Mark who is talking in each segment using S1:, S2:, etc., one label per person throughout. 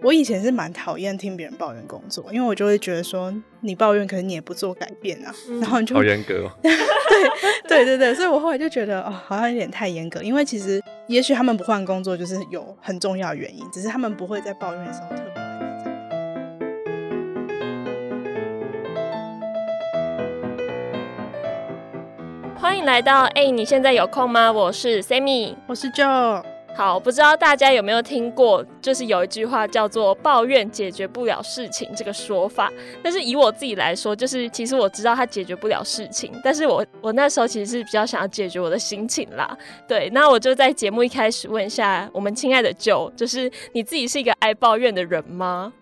S1: 我以前是蛮讨厌听别人抱怨工作，因为我就会觉得说，你抱怨可是你也不做改变啊，嗯、然后你就
S2: 好严格哦。
S1: 对对对对，所以我后来就觉得哦，好像有点太严格，因为其实也许他们不换工作就是有很重要的原因，只是他们不会在抱怨的时候特别。
S3: 欢迎来到哎，你现在有空吗？我是 Sammy，
S1: 我是 Joe。
S3: 好，不知道大家有没有听过，就是有一句话叫做“抱怨解决不了事情”这个说法。但是以我自己来说，就是其实我知道它解决不了事情，但是我我那时候其实是比较想要解决我的心情啦。对，那我就在节目一开始问一下我们亲爱的 Joe，就是你自己是一个爱抱怨的人吗？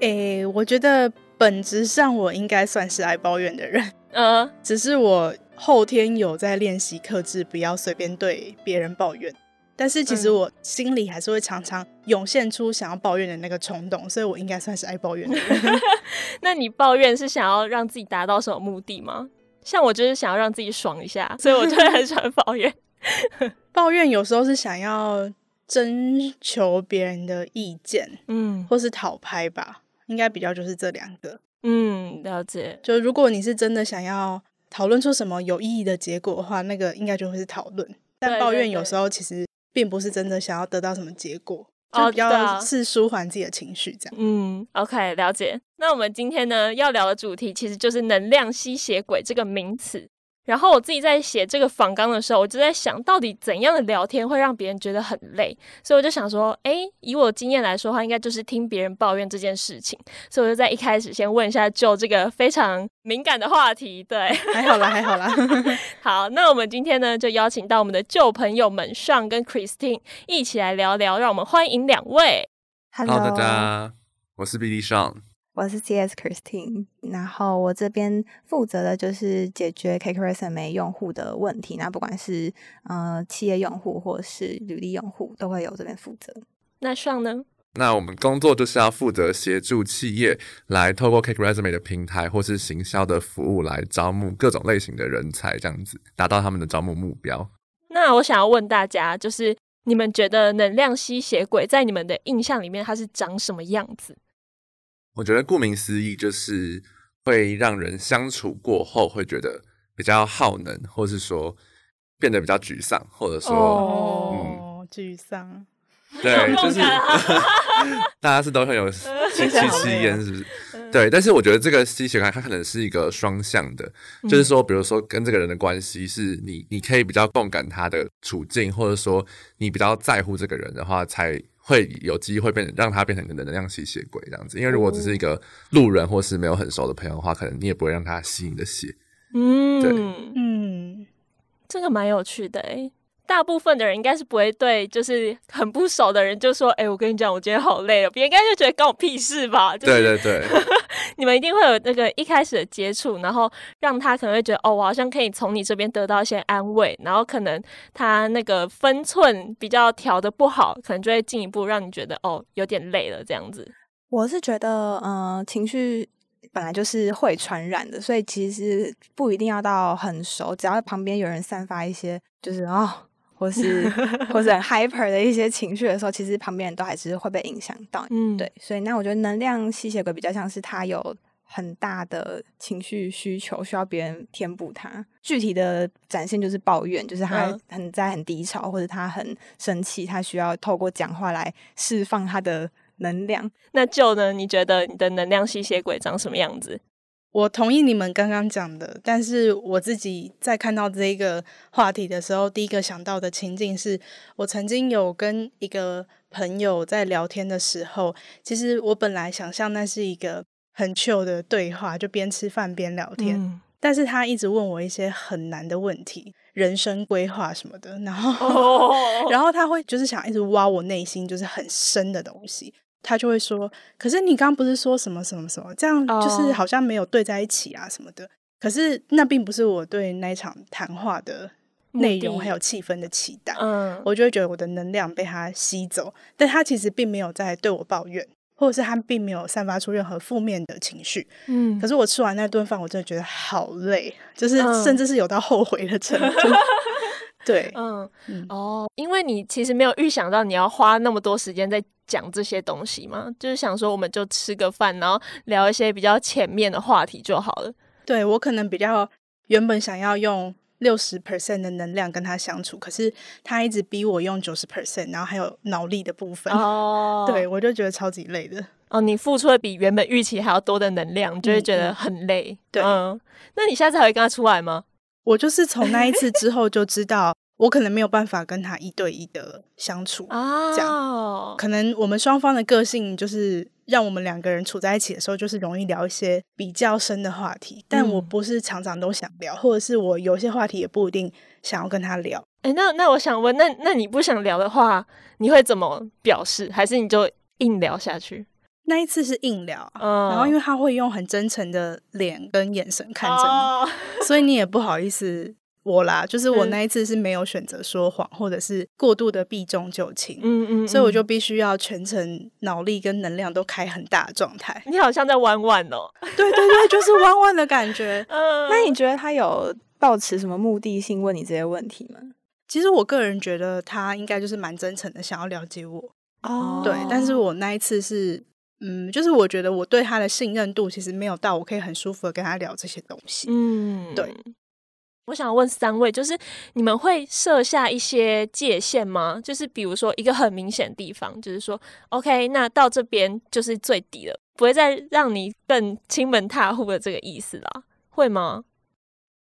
S1: 诶，我觉得本质上我应该算是爱抱怨的人，
S3: 嗯，
S1: 只是我后天有在练习克制，不要随便对别人抱怨。但是其实我心里还是会常常涌现出想要抱怨的那个冲动，所以我应该算是爱抱怨的人。
S3: 那你抱怨是想要让自己达到什么目的吗？像我就是想要让自己爽一下，所以我就会很喜欢抱怨。
S1: 抱怨有时候是想要征求别人的意见，嗯，或是讨拍吧，应该比较就是这两个。
S3: 嗯，了解。
S1: 就如果你是真的想要讨论出什么有意义的结果的话，那个应该就会是讨论。但抱怨有时候其实。并不是真的想要得到什么结果，就比较是舒缓自己的情绪这样。
S3: 嗯，OK，了解。那我们今天呢要聊的主题其实就是能量吸血鬼这个名词。然后我自己在写这个访纲的时候，我就在想到底怎样的聊天会让别人觉得很累，所以我就想说，哎，以我经验来说的话，应该就是听别人抱怨这件事情。所以我就在一开始先问一下 Joe 这个非常敏感的话题。对，
S1: 还好啦，还好啦。
S3: 好，那我们今天呢就邀请到我们的旧朋友们 Sean 跟 Christine 一起来聊聊，让我们欢迎两位。
S2: Hello，大家，我是 BD Sean。
S4: 我是 CS Christine，然后我这边负责的就是解决 CakeResume 用户的问题，那不管是呃企业用户或是履历用户，都会由这边负责。
S3: 那 Sean 呢？
S2: 那我们工作就是要负责协助企业来透过 CakeResume 的平台或是行销的服务来招募各种类型的人才，这样子达到他们的招募目标。
S3: 那我想要问大家，就是你们觉得能量吸血鬼在你们的印象里面，它是长什么样子？
S2: 我觉得顾名思义，就是会让人相处过后会觉得比较耗能，或是说变得比较沮丧，或者说
S1: 哦，嗯、沮丧。
S2: 对，就是 大家是都很有七七七烟，是不是？对，但是我觉得这个吸血感它可能是一个双向的，嗯、就是说，比如说跟这个人的关系是你，你可以比较共感他的处境，或者说你比较在乎这个人的话，才。会有机会变成让他变成一个能量吸血鬼这样子，因为如果只是一个路人或是没有很熟的朋友的话，可能你也不会让他吸你的血。
S3: 嗯，
S2: 对，
S3: 嗯，这个蛮有趣的诶。大部分的人应该是不会对，就是很不熟的人就说：“哎、欸，我跟你讲，我今天好累了。”别人应该就觉得关我屁事吧？就是、
S2: 对对对，
S3: 你们一定会有那个一开始的接触，然后让他可能会觉得：“哦，我好像可以从你这边得到一些安慰。”然后可能他那个分寸比较调的不好，可能就会进一步让你觉得：“哦，有点累了。”这样子。
S4: 我是觉得，嗯、呃，情绪本来就是会传染的，所以其实不一定要到很熟，只要旁边有人散发一些，就是哦。或是 或是很 hyper 的一些情绪的时候，其实旁边人都还是会被影响到。嗯，对，所以那我觉得能量吸血鬼比较像是他有很大的情绪需求，需要别人填补他。具体的展现就是抱怨，就是他很在很低潮，或者他很生气，他需要透过讲话来释放他的能量。
S3: 那 Joe 呢？你觉得你的能量吸血鬼长什么样子？
S1: 我同意你们刚刚讲的，但是我自己在看到这个话题的时候，第一个想到的情境是我曾经有跟一个朋友在聊天的时候，其实我本来想象那是一个很 chill 的对话，就边吃饭边聊天，嗯、但是他一直问我一些很难的问题，人生规划什么的，然后、哦、然后他会就是想一直挖我内心就是很深的东西。他就会说：“可是你刚刚不是说什么什么什么？这样就是好像没有对在一起啊什么的。Oh. 可是那并不是我对那一场谈话的内容还有气氛的期待。嗯，我就会觉得我的能量被他吸走，但他其实并没有在对我抱怨，或者是他并没有散发出任何负面的情绪。嗯，可是我吃完那顿饭，我真的觉得好累，就是甚至是有到后悔的程度。对，
S3: 嗯嗯哦，因为你其实没有预想到你要花那么多时间在讲这些东西嘛，就是想说我们就吃个饭，然后聊一些比较浅面的话题就好了。
S1: 对，我可能比较原本想要用六十 percent 的能量跟他相处，可是他一直逼我用九十 percent，然后还有脑力的部分。哦，对，我就觉得超级累的。
S3: 哦，你付出了比原本预期还要多的能量，就会觉得很累。嗯、对、嗯，那你下次还会跟他出来吗？
S1: 我就是从那一次 之后就知道，我可能没有办法跟他一对一的相处啊。这样，可能我们双方的个性就是让我们两个人处在一起的时候，就是容易聊一些比较深的话题。但我不是常常都想聊，或者是我有些话题也不一定想要跟他聊。
S3: 哎、欸，那那我想问，那那你不想聊的话，你会怎么表示？还是你就硬聊下去？
S1: 那一次是硬聊，嗯，然后因为他会用很真诚的脸跟眼神看着你，哦，所以你也不好意思我啦。就是我那一次是没有选择说谎，或者是过度的避重就轻，嗯嗯，所以我就必须要全程脑力跟能量都开很大的状态。
S3: 你好像在弯弯哦，
S1: 对对对，就是弯弯的感觉。
S4: 嗯，那你觉得他有抱持什么目的性问你这些问题吗？
S1: 其实我个人觉得他应该就是蛮真诚的，想要了解我。哦，对，但是我那一次是。嗯，就是我觉得我对他的信任度其实没有到，我可以很舒服的跟他聊这些东西。嗯，对。
S3: 我想问三位，就是你们会设下一些界限吗？就是比如说一个很明显的地方，就是说，OK，那到这边就是最低了，不会再让你更亲门踏户的这个意思啦，会吗？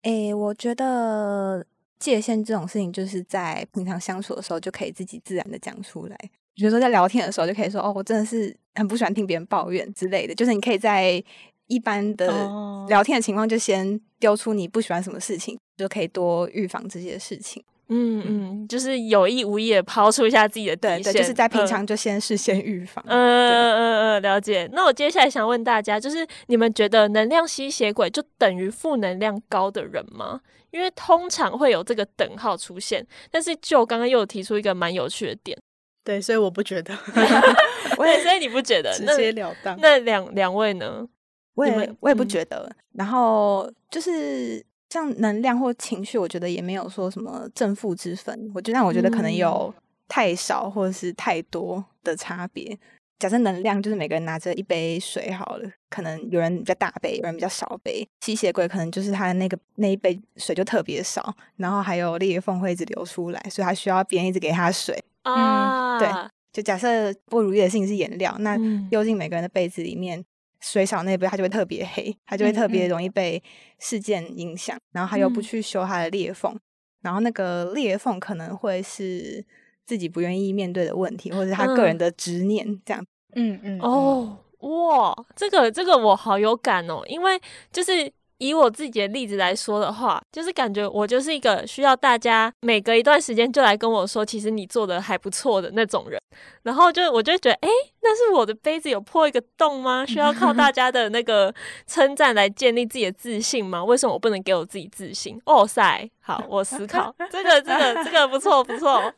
S4: 诶、欸，我觉得界限这种事情，就是在平常相处的时候就可以自己自然的讲出来。比如说在聊天的时候，就可以说哦，我真的是很不喜欢听别人抱怨之类的。就是你可以在一般的聊天的情况，就先丢出你不喜欢什么事情，就可以多预防这些事情。
S3: 嗯嗯，就是有意无意的抛出一下自己的底线，
S4: 对，就是在平常就先事先预防。
S3: 嗯嗯嗯嗯，了解。那我接下来想问大家，就是你们觉得能量吸血鬼就等于负能量高的人吗？因为通常会有这个等号出现，但是就刚刚又有提出一个蛮有趣的点。
S1: 对，所以我不觉得。
S3: 我也，所以你不觉得？
S1: 直截了当。
S3: 那两两位呢？
S4: 我也我也不觉得。嗯、然后就是像能量或情绪，我觉得也没有说什么正负之分。我就让，我觉得可能有太少或者是太多的差别。假设能量就是每个人拿着一杯水好了，可能有人比较大杯，有人比较小杯。吸血鬼可能就是他的那个那一杯水就特别少，然后还有裂缝会一直流出来，所以他需要别人一直给他水。啊、嗯，对，就假设不如意的事情是颜料，那丢进每个人的杯子里面，水少那杯它就会特别黑，它就会特别容易被事件影响，嗯、然后它又不去修它的裂缝，嗯、然后那个裂缝可能会是自己不愿意面对的问题，或者是他个人的执念、嗯、这样。
S1: 嗯嗯，
S3: 哦，哇，这个这个我好有感哦，因为就是。以我自己的例子来说的话，就是感觉我就是一个需要大家每隔一段时间就来跟我说，其实你做的还不错的那种人。然后就我就觉得，哎，那是我的杯子有破一个洞吗？需要靠大家的那个称赞来建立自己的自信吗？为什么我不能给我自己自信？哦塞，好，我思考这个这个这个不错不错。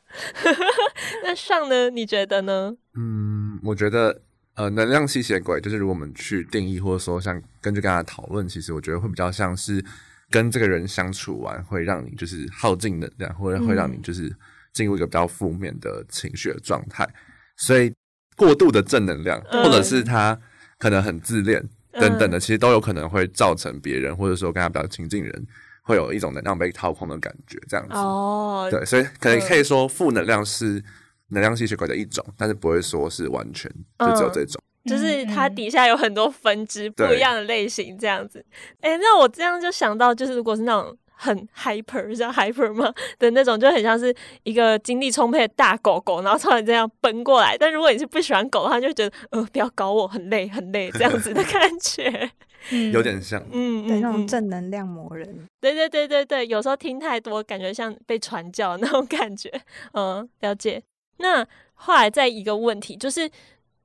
S3: 那上呢？你觉得呢？
S2: 嗯，我觉得。呃，能量吸血鬼就是如果我们去定义，或者说像根据刚才讨论，其实我觉得会比较像是跟这个人相处完，会让你就是耗尽能量，或者会让你就是进入一个比较负面的情绪的状态。嗯、所以过度的正能量，或者是他可能很自恋等等的，其实都有可能会造成别人，或者说跟他比较亲近人，会有一种能量被掏空的感觉，这样子。哦，对，所以可能可以说负能量是。能量吸血鬼的一种，但是不会说是完全就只有这种，
S3: 嗯、就是它底下有很多分支不一样的类型这样子。哎、欸，那我这样就想到，就是如果是那种很 hyper 像 hyper 吗 的那种，就很像是一个精力充沛的大狗狗，然后突然这样奔过来。但如果你是不喜欢狗的话，就觉得呃不要搞我，很累很累这样子的感觉，
S2: 嗯、有点像，
S4: 嗯，对，那种正能量魔人。
S3: 对对对对对，有时候听太多，感觉像被传教那种感觉。嗯，了解。那后来再一个问题，就是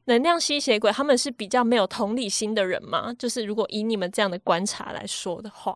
S3: 能量吸血鬼他们是比较没有同理心的人吗？就是如果以你们这样的观察来说的话，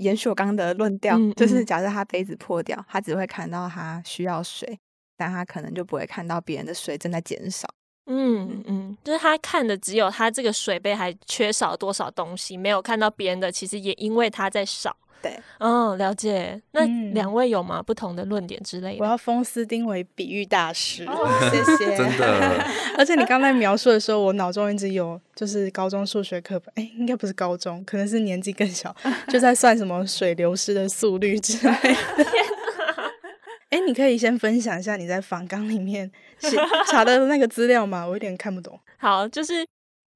S4: 延续我刚刚的论调，嗯嗯，就是假设他杯子破掉，他只会看到他需要水，但他可能就不会看到别人的水正在减少。
S3: 嗯嗯，就是他看的只有他这个水杯还缺少多少东西，没有看到别人的其实也因为他在少。
S4: 对，
S3: 嗯，了解。那
S1: 嗯
S3: 两位有吗？不同的论点之类的？
S1: 我要封斯丁为比喻大师，
S3: 哦
S1: 谢谢。
S2: 真的，
S1: 而且你刚才描述的时候，我脑中一直有就是高中数学课本，哎，应该不是高中，可能是年纪更小，就在算什么水流失的速率之类的。哎，你可以先分享一下你在访纲里面写查的那个资料吗？我有点看不懂。
S3: 好，就是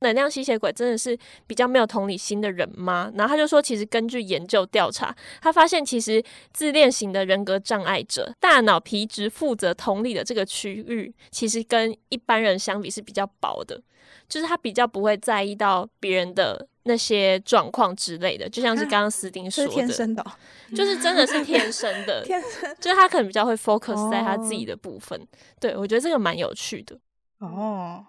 S3: 能量吸血鬼真的是比较没有同理心的人吗？然后他就说，其实根据研究调查，他发现其实自恋型的人格障碍者，大脑皮质负责同理的这个区域，其实跟一般人相比是比较薄的，就是他比较不会在意到别人的那些状况之类的，就像是刚刚斯丁说的，
S4: 是天生的哦、
S3: 就是真的是天生的，
S4: 天生
S3: 就是他可能比较会 focus 在他自己的部分。对，我觉得这个蛮有趣的。
S1: 哦，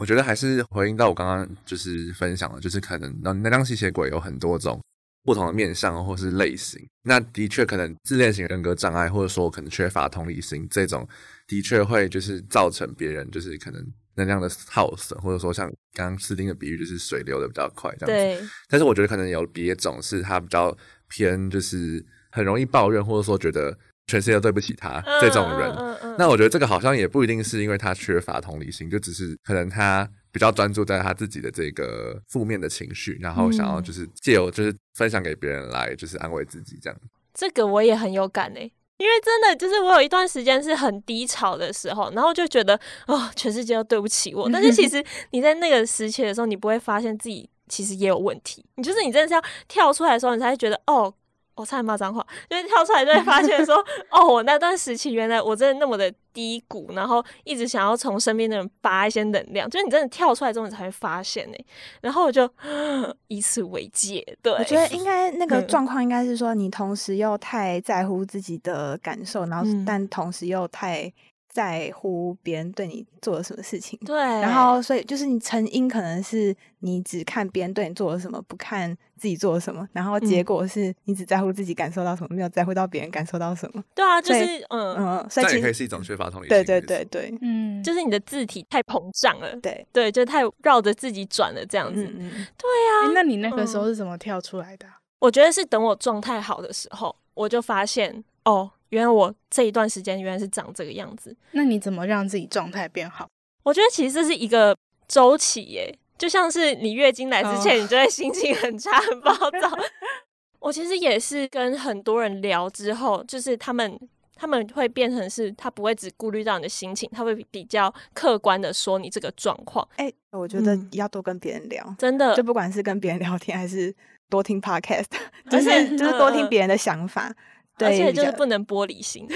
S2: 我觉得还是回应到我刚刚就是分享的，就是可能能量吸血鬼有很多种不同的面向或是类型。那的确可能自恋型人格障碍，或者说可能缺乏同理心，这种的确会就是造成别人就是可能能量的耗损，或者说像刚刚斯丁的比喻，就是水流的比较快这样子。
S3: 对，
S2: 但是我觉得可能有别种是他比较偏，就是很容易抱怨，或者说觉得全世界都对不起他、
S3: 嗯
S2: 这种人。
S3: 嗯嗯嗯
S2: 那我觉得这个好像也不一定是因为他缺乏同理心，就只是可能他比较专注在他自己的这个负面的情绪，然后想要就是借由就是分享给别人来就是安慰自己这样。
S3: 这个我也很有感诶，因为真的就是我有一段时间是很低潮的时候，然后就觉得哦，全世界都对不起我。但是其实你在那个时期的时候，你不会发现自己其实也有问题。你就是你真的是要跳出来的时候，你才会觉得哦。我差点骂脏话，就是跳出来就会发现说，哦，我那段时期原来我真的那么的低谷，然后一直想要从身边的人拔一些能量，就是你真的跳出来之后，你才会发现呢。然后我就 以此为戒，对，
S4: 我觉得应该那个状况应该是说，你同时又太在乎自己的感受，然后但同时又太。在乎别人对你做了什么事情，
S3: 对，
S4: 然后所以就是你成因可能是你只看别人对你做了什么，不看自己做了什么，然后结果是你只在乎自己感受到什么，嗯、没有在乎到别人感受到什么。
S3: 对啊，就是嗯
S4: 嗯，所以其实
S2: 也可以是一种缺乏同理心。
S4: 对对对对，
S1: 嗯，
S3: 就是你的字体太膨胀了，
S4: 对
S3: 对，就太绕着自己转了这样子。
S4: 嗯嗯，
S3: 对啊、
S1: 欸，那你那个时候是怎么跳出来的、啊？
S3: 我觉得是等我状态好的时候，我就发现哦。原来我这一段时间原来是长这个样子。
S1: 那你怎么让自己状态变好？
S3: 我觉得其实这是一个周期耶，就像是你月经来之前，你就会心情很差、很暴躁。我其实也是跟很多人聊之后，就是他们他们会变成是，他不会只顾虑到你的心情，他会比较客观的说你这个状况。
S4: 哎、欸，我觉得要多跟别人聊，
S3: 嗯、真的，
S4: 就不管是跟别人聊天，还是多听 podcast，就是就是多听别人的想法。对，
S3: 而且就是不能玻璃心，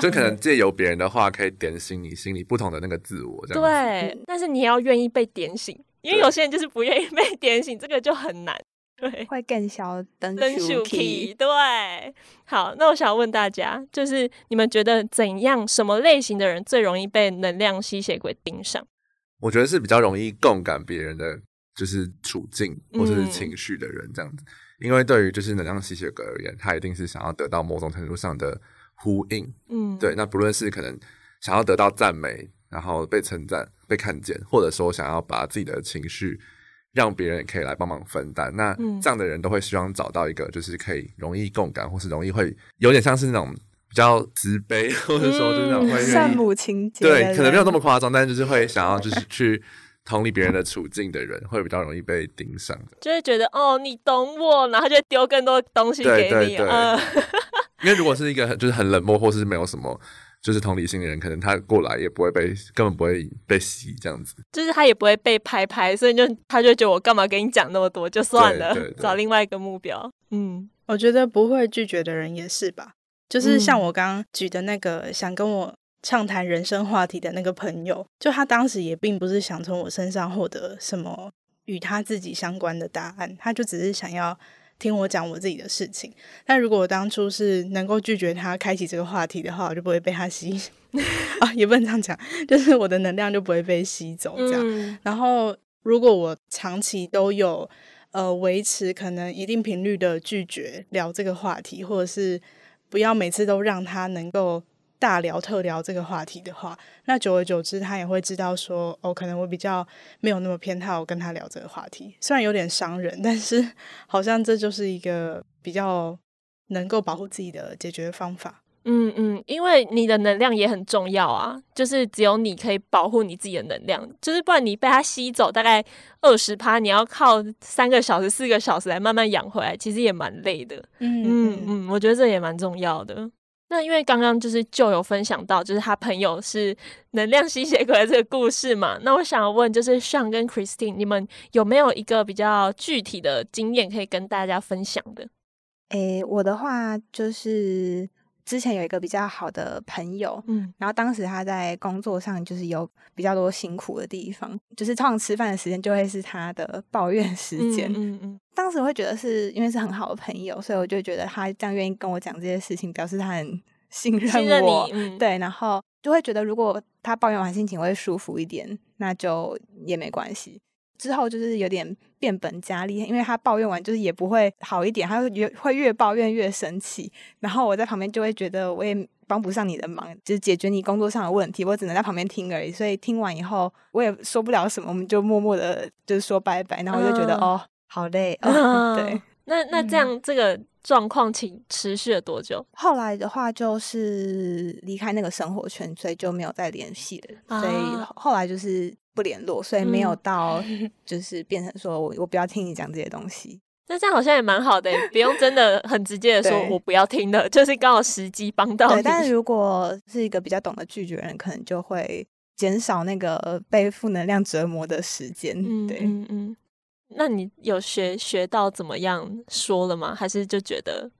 S2: 就可能借由别人的话，可以点醒你心里不同的那个自我，这样。
S3: 对，但是你也要愿意被点醒，因为有些人就是不愿意 被点醒，这个就很难。对，
S4: 会更小灯
S3: 树 key。对，好，那我想问大家，就是你们觉得怎样，什么类型的人最容易被能量吸血鬼盯上？
S2: 我觉得是比较容易共感别人的就是处境或者是情绪的人，这样子。嗯因为对于就是能量吸血鬼而言，他一定是想要得到某种程度上的呼应，嗯，对。那不论是可能想要得到赞美，然后被称赞、被看见，或者说想要把自己的情绪让别人也可以来帮忙分担，那这样的人都会希望找到一个就是可以容易共感，或是容易会有点像是那种比较慈悲，或者说就是那种会
S4: 善母情节，
S2: 对，可能没有那么夸张，但是就是会想要就是去。同理别人的处境的人，会比较容易被盯上的，
S3: 就会觉得哦，你懂我，然后就会丢更多东西给你。
S2: 对对对，
S3: 嗯、
S2: 因为如果是一个很就是很冷漠，或是没有什么就是同理心的人，可能他过来也不会被，根本不会被洗这样子。
S3: 就是他也不会被拍拍，所以就他就觉得我干嘛跟你讲那么多，就算了，
S2: 对 对对，
S3: 找另外一个目标。嗯，
S1: 我觉得不会拒绝的人也是吧，就是像我刚刚举的那个、嗯、想跟我。畅谈人生话题的那个朋友，就他当时也并不是想从我身上获得什么与他自己相关的答案，他就只是想要听我讲我自己的事情。但如果我当初是能够拒绝他开启这个话题的话，我就不会被他吸 啊，也不能这样讲，就是我的能量就不会被吸走这样。嗯、然后，如果我长期都有呃维持可能一定频率的拒绝聊这个话题，或者是不要每次都让他能够。大聊特聊这个话题的话，那久而久之，他也会知道说，哦，可能我比较没有那么偏好跟他聊这个话题。虽然有点伤人，但是 好像这就是一个比较能够保护自己的解决方法。
S3: 嗯嗯，因为你的能量也很重要啊，就是只有你可以保护你自己的能量，就是不然你被他吸走大概二十趴，你要靠三个小时、四个小时来慢慢养回来，其实也蛮累的。嗯嗯嗯，我觉得这也蛮重要的。那因为刚刚就是就有分享到，就是他朋友是能量吸血鬼的这个故事嘛，那我想要问，就是像跟 Christine，你们有没有一个比较具体的经验可以跟大家分享的？
S4: 诶，我的话就是。之前有一个比较好的朋友，嗯，然后当时他在工作上就是有比较多辛苦的地方，就是通常吃饭的时间就会是他的抱怨时间，嗯嗯，嗯。当时我会觉得是因为是很好的朋友，所以我就觉得他这样愿意跟我讲这些事情，表示他很信任我，信任你，嗯，对，然后就会觉得如果他抱怨完心情会舒服一点，那就也没关系。之后就是有点变本加厉，因为他抱怨完就是也不会好一点，他会越会越抱怨越生气。然后我在旁边就会觉得我也帮不上你的忙，就是解决你工作上的问题，我只能在旁边听而已。所以听完以后我也说不了什么，我们就默默的就是说拜拜。然后我就觉得、嗯、哦，好累。哦嗯、对，
S3: 那那这样这个状况请持续了多久？
S4: 后来的话就是离开那个生活圈，所以就没有再联系了。啊、所以后来就是。不联络，所以没有到 就是变成说我我不要听你讲这些东西。
S3: 那这样好像也蛮好的，不用真的 很直接的说我不要听的，就是刚好时机帮到你。
S4: 但是如果是一个比较懂得拒绝的人，可能就会减少那个被负能量折磨的时间。嗯，对，嗯嗯。
S3: 那你有学学到怎么样说了吗？还是就觉得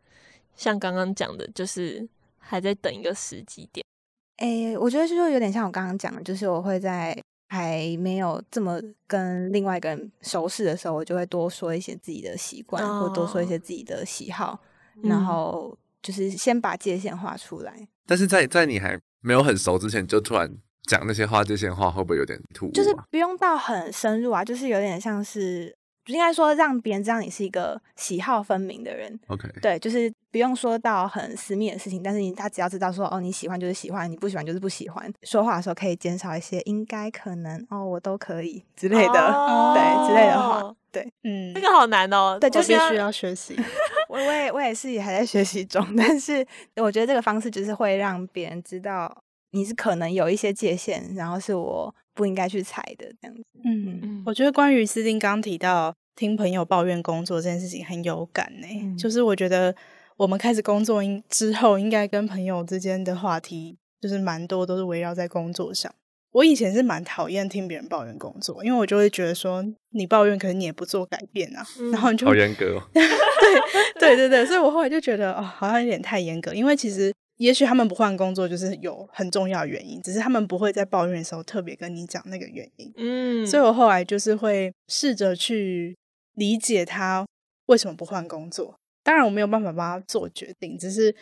S3: 像刚刚讲的，就是还在等一个时机点？
S4: 诶、欸，我觉得就有点像我刚刚讲的，就是我会在。还没有这么跟另外一个人熟识的时候，我就会多说一些自己的习惯，哦、或多说一些自己的喜好，嗯、然后就是先把界限画出来。
S2: 但是在在你还没有很熟之前，就突然讲那些话，这些话会不会有点突兀？
S4: 就是不用到很深入啊，就是有点像是。就应该说，让别人知道你是一个喜好分明的人。
S2: OK，
S4: 对，就是不用说到很私密的事情，但是你他只要知道说，哦，你喜欢就是喜欢，你不喜欢就是不喜欢。说话的时候可以减少一些应该、可能、哦，我都可以之类的，哦、对之类的话。对，嗯，
S3: 这个好难哦。
S4: 对，就是
S1: 必须要学习。
S4: 我我也我也是也还在学习中，但是我觉得这个方式就是会让别人知道你是可能有一些界限，然后是我。不应该去踩的这样子。
S1: 嗯嗯，我觉得关于斯丁刚提到听朋友抱怨工作这件事情很有感呢、欸。嗯、就是我觉得我们开始工作应之后，应该跟朋友之间的话题就是蛮多都是围绕在工作上。我以前是蛮讨厌听别人抱怨工作，因为我就会觉得说你抱怨，可是你也不做改变啊，嗯、然后你就
S2: 好严格哦。
S1: 对对对对，所以我后来就觉得哦，好像有点太严格，因为其实。也许他们不换工作就是有很重要的原因，只是他们不会在抱怨的时候特别跟你讲那个原因。嗯，所以我后来就是会试着去理解他为什么不换工作。当然我没有办法帮他做决定，只是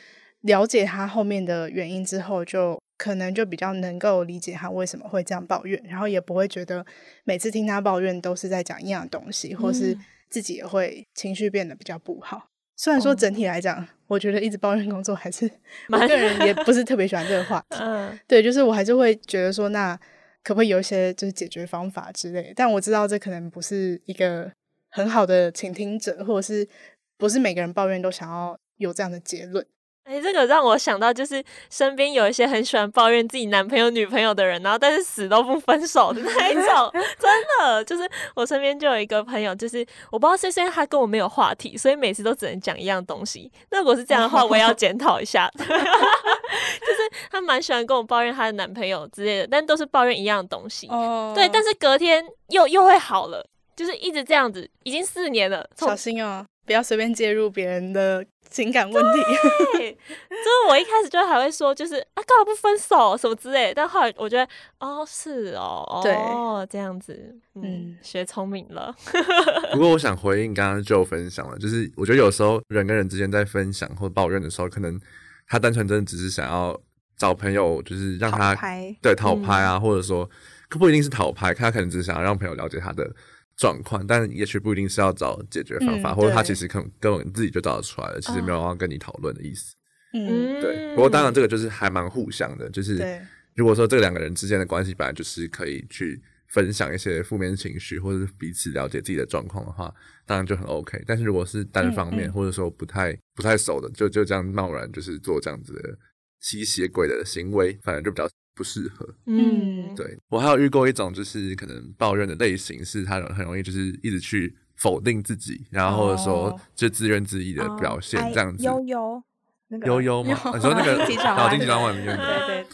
S1: 了解他后面的原因之后，就可能就比较能够理解他为什么会这样抱怨，然后也不会觉得每次听他抱怨都是在讲一样的东西，或是自己也会情绪变得比较不好。虽然说整体来讲，哦、我觉得一直抱怨工作还是 我个人也不是特别喜欢这个话题。嗯，对，就是我还是会觉得说，那可不可以有一些就是解决方法之类？但我知道这可能不是一个很好的倾听者，或者是不是每个人抱怨都想要有这样的结论。
S3: 哎、欸，这个让我想到，就是身边有一些很喜欢抱怨自己男朋友、女朋友的人，然后但是死都不分手的那一种，真的就是我身边就有一个朋友，就是我不知道是因为他跟我没有话题，所以每次都只能讲一样东西。那如果是这样的话，我也要检讨一下。就是他蛮喜欢跟我抱怨他的男朋友之类的，但都是抱怨一样的东西。哦，对，但是隔天又又会好了，就是一直这样子，已经四年了。
S1: 小心哦，不要随便介入别人的。情感问题，
S3: 对，就是我一开始就还会说，就是啊，干嘛不分手什么之类，但后来我觉得，哦，是哦，
S1: 对
S3: 哦，这样子，嗯，嗯学聪明了。
S2: 不过我想回应刚刚就分享了，就是我觉得有时候人跟人之间在分享或抱怨的时候，可能他单纯真的只是想要找朋友，就是让他对讨拍啊，嗯、或者说不一定是讨拍，他可能只是想要让朋友了解他的。状况，但也许不一定是要找解决方法，嗯、或者他其实可能根本自己就找得出来了，其实没有要跟你讨论的意思。嗯，对。不过当然，这个就是还蛮互相的，就是如果说这两个人之间的关系本来就是可以去分享一些负面情绪，或者是彼此了解自己的状况的话，当然就很 OK。但是如果是单方面，嗯嗯、或者说不太不太熟的，就就这样贸然就是做这样子的吸血鬼的行为，反而就比较不适合。嗯，对，我还有遇过一种就是可能抱怨的类型，是他很容易就是一直去否定自己，然后或者说就自怨自艾的表现，这样子。
S4: 悠悠，那个
S2: 悠悠吗？你说那个 脑筋急转弯里面的？
S4: 对对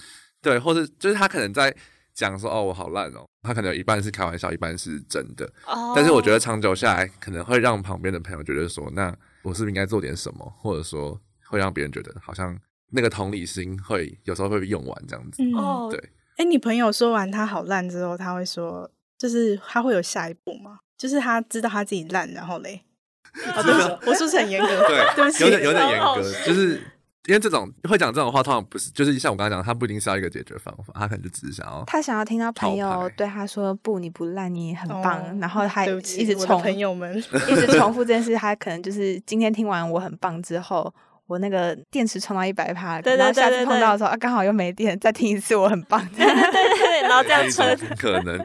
S2: 对，或者就是他可能在。讲说哦，我好烂哦，他可能有一半是开玩笑，一半是真的。哦。但是我觉得长久下来，可能会让旁边的朋友觉得说，那我是不是应该做点什么？或者说，会让别人觉得好像那个同理心会有时候会用完这样子。哦、嗯。对。
S1: 哎，你朋友说完他好烂之后，他会说，就是他会有下一步吗？就是他知道他自己烂，然后嘞？啊、对，我是不是很严格？
S2: 对，
S1: 对不起，
S2: 有点有点严格，就是。因为这种会讲这种话，通常不是，就是像我刚才讲，他不一定是要一个解决方法，他可能就只是想要
S4: 他想要听到朋友对他说：“不，你不烂，你很棒。哦”然后他一直重
S1: 朋友们
S4: 一直重复 这件事，他可能就是今天听完我很棒之后，我那个电池充到一百趴，然后下次碰到的时候啊，刚好又没电，再听一次我很棒，对对
S3: 对，然后这样撑
S2: 可能。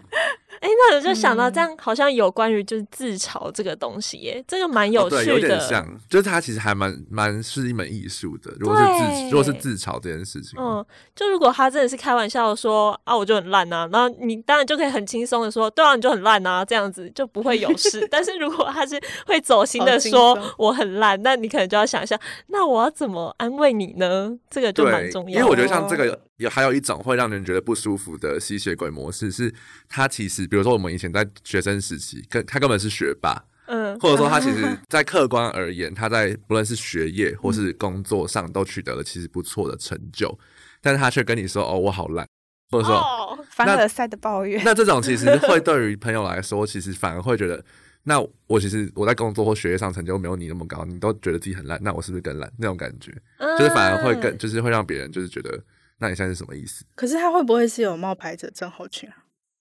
S3: 哎，那我就想到这样，好像有关于就是自嘲这个东西耶，这个蛮有趣的。
S2: 哦、对，有点像，就是它其实还蛮蛮是一门艺术的。如果是自如果是自嘲这件事情，
S3: 嗯，就如果他真的是开玩笑说啊，我就很烂呐、啊，然后你当然就可以很轻松的说，对啊，你就很烂啊，这样子就不会有事。但是如果他是会走心的说我很烂，那你可能就要想一下，那我要怎么安慰你呢？这个就蛮重要的。
S2: 因为我觉得像这个。有还有一种会让人觉得不舒服的吸血鬼模式，是他其实，比如说我们以前在学生时期，跟他根本是学霸，嗯，或者说他其实，在客观而言，他在不论是学业或是工作上都取得了其实不错的成就，但是他却跟你说：“哦，我好烂。”或者说，哦、
S4: 凡尔赛的抱怨。
S2: 那这种其实会对于朋友来说，其实反而会觉得，那我其实我在工作或学业上成就没有你那么高，你都觉得自己很烂，那我是不是更烂？那种感觉，就是反而会更，就是会让别人就是觉得。那你现在是什么意思？
S1: 可是他会不会是有冒牌者症候群啊？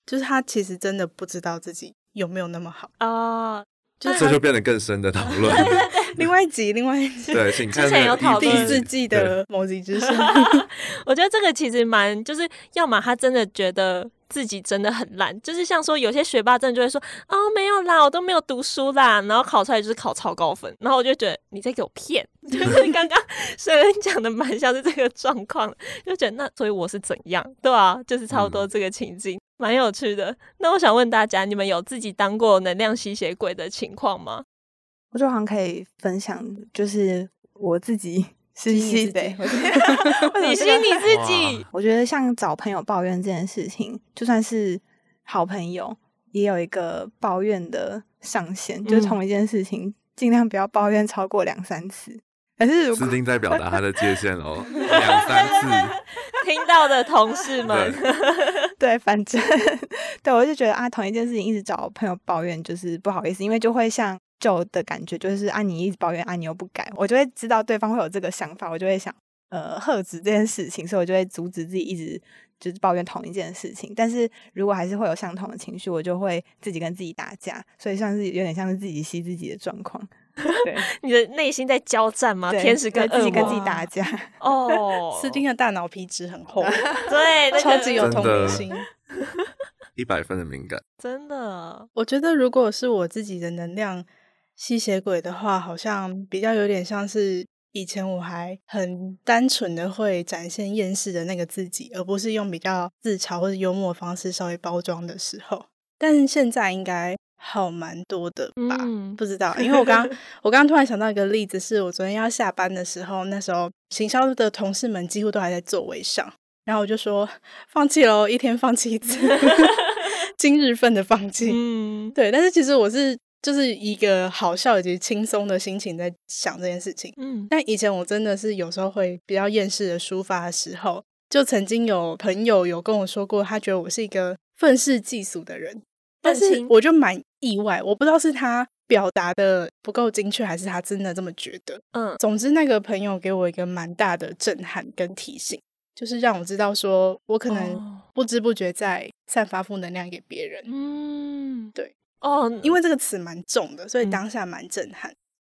S1: 就是他其实真的不知道自己有没有那么好啊？
S2: 这就变得更深的讨论。
S1: 另外一集，另外一集，
S2: 对，请 看
S3: 之前有讨论
S1: 第四季的某集之上。
S3: 我觉得这个其实蛮，就是要么他真的觉得。自己真的很烂，就是像说有些学霸真的就会说哦，没有啦，我都没有读书啦，然后考出来就是考超高分，然后我就觉得你在给我骗，就是刚刚虽然讲的蛮像是这个状况，就觉得那所以我是怎样，对啊，就是差不多这个情境，蛮、嗯、有趣的。那我想问大家，你们有自己当过能量吸血鬼的情况吗？
S4: 我就好像可以分享，就是我自己。是吸的，
S3: 你吸 你自己。
S4: 我觉得像找朋友抱怨这件事情，就算是好朋友，也有一个抱怨的上限，嗯、就是同一件事情，尽量不要抱怨超过两三次。可是如果
S2: 斯丁在表达他的界限哦，两三次。
S3: 听到的同事
S4: 们，对，反正 对我就觉得啊，同一件事情一直找朋友抱怨，就是不好意思，因为就会像。就的感觉就是啊，你一直抱怨啊，你又不改，我就会知道对方会有这个想法，我就会想呃喝止这件事情，所以我就会阻止自己一直就是抱怨同一件事情。但是如果还是会有相同的情绪，我就会自己跟自己打架，所以像是有点像是自己吸自己的状况。对，
S3: 你的内心在交战吗？天使跟
S4: 自己跟自己打架。
S1: 哦，斯丁的大脑皮质很厚，
S3: 对，
S1: 超级有同理心，
S2: 一百分的敏感。
S3: 真的，
S1: 我觉得如果是我自己的能量。吸血鬼的话，好像比较有点像是以前我还很单纯的会展现厌世的那个自己，而不是用比较自嘲或者幽默的方式稍微包装的时候。但是现在应该好蛮多的吧？嗯、不知道，因为我刚我刚刚突然想到一个例子，是我昨天要下班的时候，那时候行销的同事们几乎都还在座位上，然后我就说放弃喽，一天放弃一次，今日份的放弃。嗯，对，但是其实我是。就是一个好笑以及轻松的心情在想这件事情。嗯，但以前我真的是有时候会比较厌世的抒发的时候，就曾经有朋友有跟我说过，他觉得我是一个愤世嫉俗的人。但是我就蛮意外，我不知道是他表达的不够精确，还是他真的这么觉得。嗯，总之那个朋友给我一个蛮大的震撼跟提醒，就是让我知道说我可能不知不觉在散发负能量给别人。嗯，对。哦，因为这个词蛮重的，所以当下蛮震撼。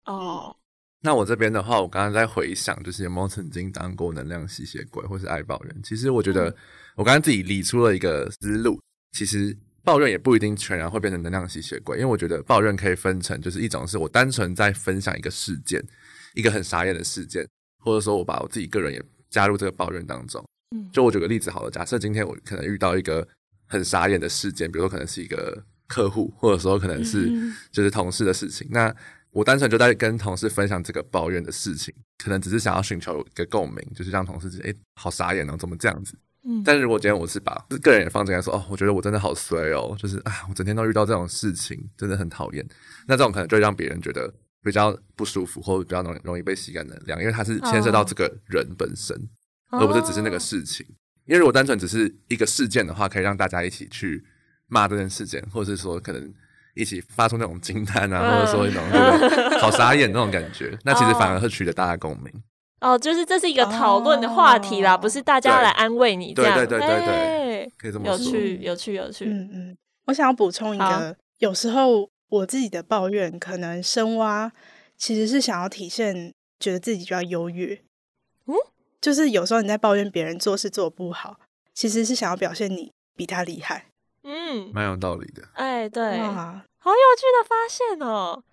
S1: 嗯、哦，
S2: 那我这边的话，我刚刚在回想，就是有没有曾经当过能量吸血鬼或是爱抱人？其实我觉得，我刚刚自己理出了一个思路。其实抱怨也不一定全然会变成能量吸血鬼，因为我觉得抱怨可以分成，就是一种是我单纯在分享一个事件，一个很傻眼的事件，或者说我把我自己个人也加入这个抱怨当中。嗯，就我举个例子好了，假设今天我可能遇到一个很傻眼的事件，比如说可能是一个客户，或者说可能是就是同事的事情，那我单纯就在跟同事分享这个抱怨的事情，可能只是想要寻求一个共鸣，就是让同事觉得哎，好傻眼哦，怎么这样子？嗯，但是如果今天我是把个人也放进来说，哦，我觉得我真的好衰哦，就是啊，我整天都遇到这种事情，真的很讨厌。那这种可能就会让别人觉得比较不舒服，或者比较容容易被吸干能量，因为它是牵涉到这个人本身，哦、而不是只是那个事情。因为如果单纯只是一个事件的话，可以让大家一起去骂这件事件，或者是说可能一起发出那种惊叹啊，嗯、或者说一种那个好傻眼那种感觉，那其实反而会取得大家共鸣。
S3: 哦，就是这是一个讨论的话题啦，哦、不是大家来安慰你这样。
S2: 对对对对对，
S3: 欸、
S2: 可以这么说。
S3: 有趣，有趣，有趣。
S1: 嗯嗯，我想要补充一个，有时候我自己的抱怨可能深挖，其实是想要体现觉得自己比较优越。嗯，就是有时候你在抱怨别人做事做不好，其实是想要表现你比他厉害。
S3: 嗯，
S2: 蛮有道理的。
S3: 哎，对，哇好有趣的发现哦。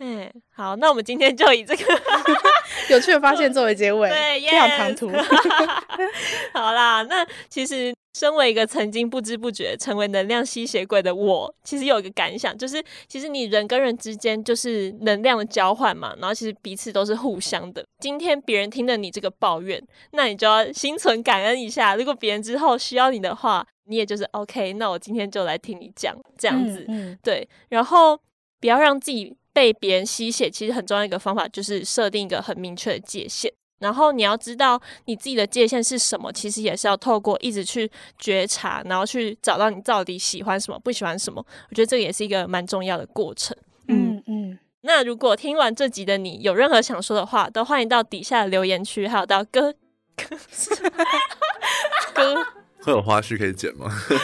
S3: 哎，好，那我们今天就以这个
S1: 有趣的发现作为结尾，
S3: 对，
S1: 非常唐突。
S3: 好啦，那其实身为一个曾经不知不觉成为能量吸血鬼的我，其实有一个感想，就是其实你人跟人之间就是能量的交换嘛，然后其实彼此都是互相的。今天别人听了你这个抱怨，那你就要心存感恩一下。如果别人之后需要你的话，你也就是 OK，那我今天就来听你讲这样子，嗯嗯、对，然后不要让自己。被别人吸血，其实很重要一个方法就是设定一个很明确的界限。然后你要知道你自己的界限是什么，其实也是要透过一直去觉察，然后去找到你到底喜欢什么、不喜欢什么。我觉得这个也是一个蛮重要的过程。嗯嗯。那如果听完这集的你有任何想说的话，都欢迎到底下的留言区，还有到歌歌
S2: 歌。会有花絮可以剪吗？
S4: 可以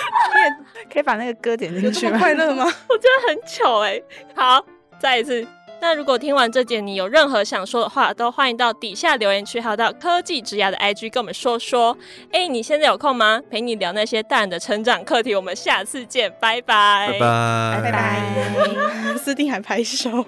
S4: 可以把那个歌剪进去吗？
S1: 快乐吗？
S3: 我觉得很糗哎、欸。好。再一次，那如果听完这节你有任何想说的话，都欢迎到底下留言区，还有到科技之牙的 IG 跟我们说说。哎，你现在有空吗？陪你聊那些大人的成长课题。我们下次见，拜拜，
S2: 拜拜，
S1: 拜拜。斯汀还拍手。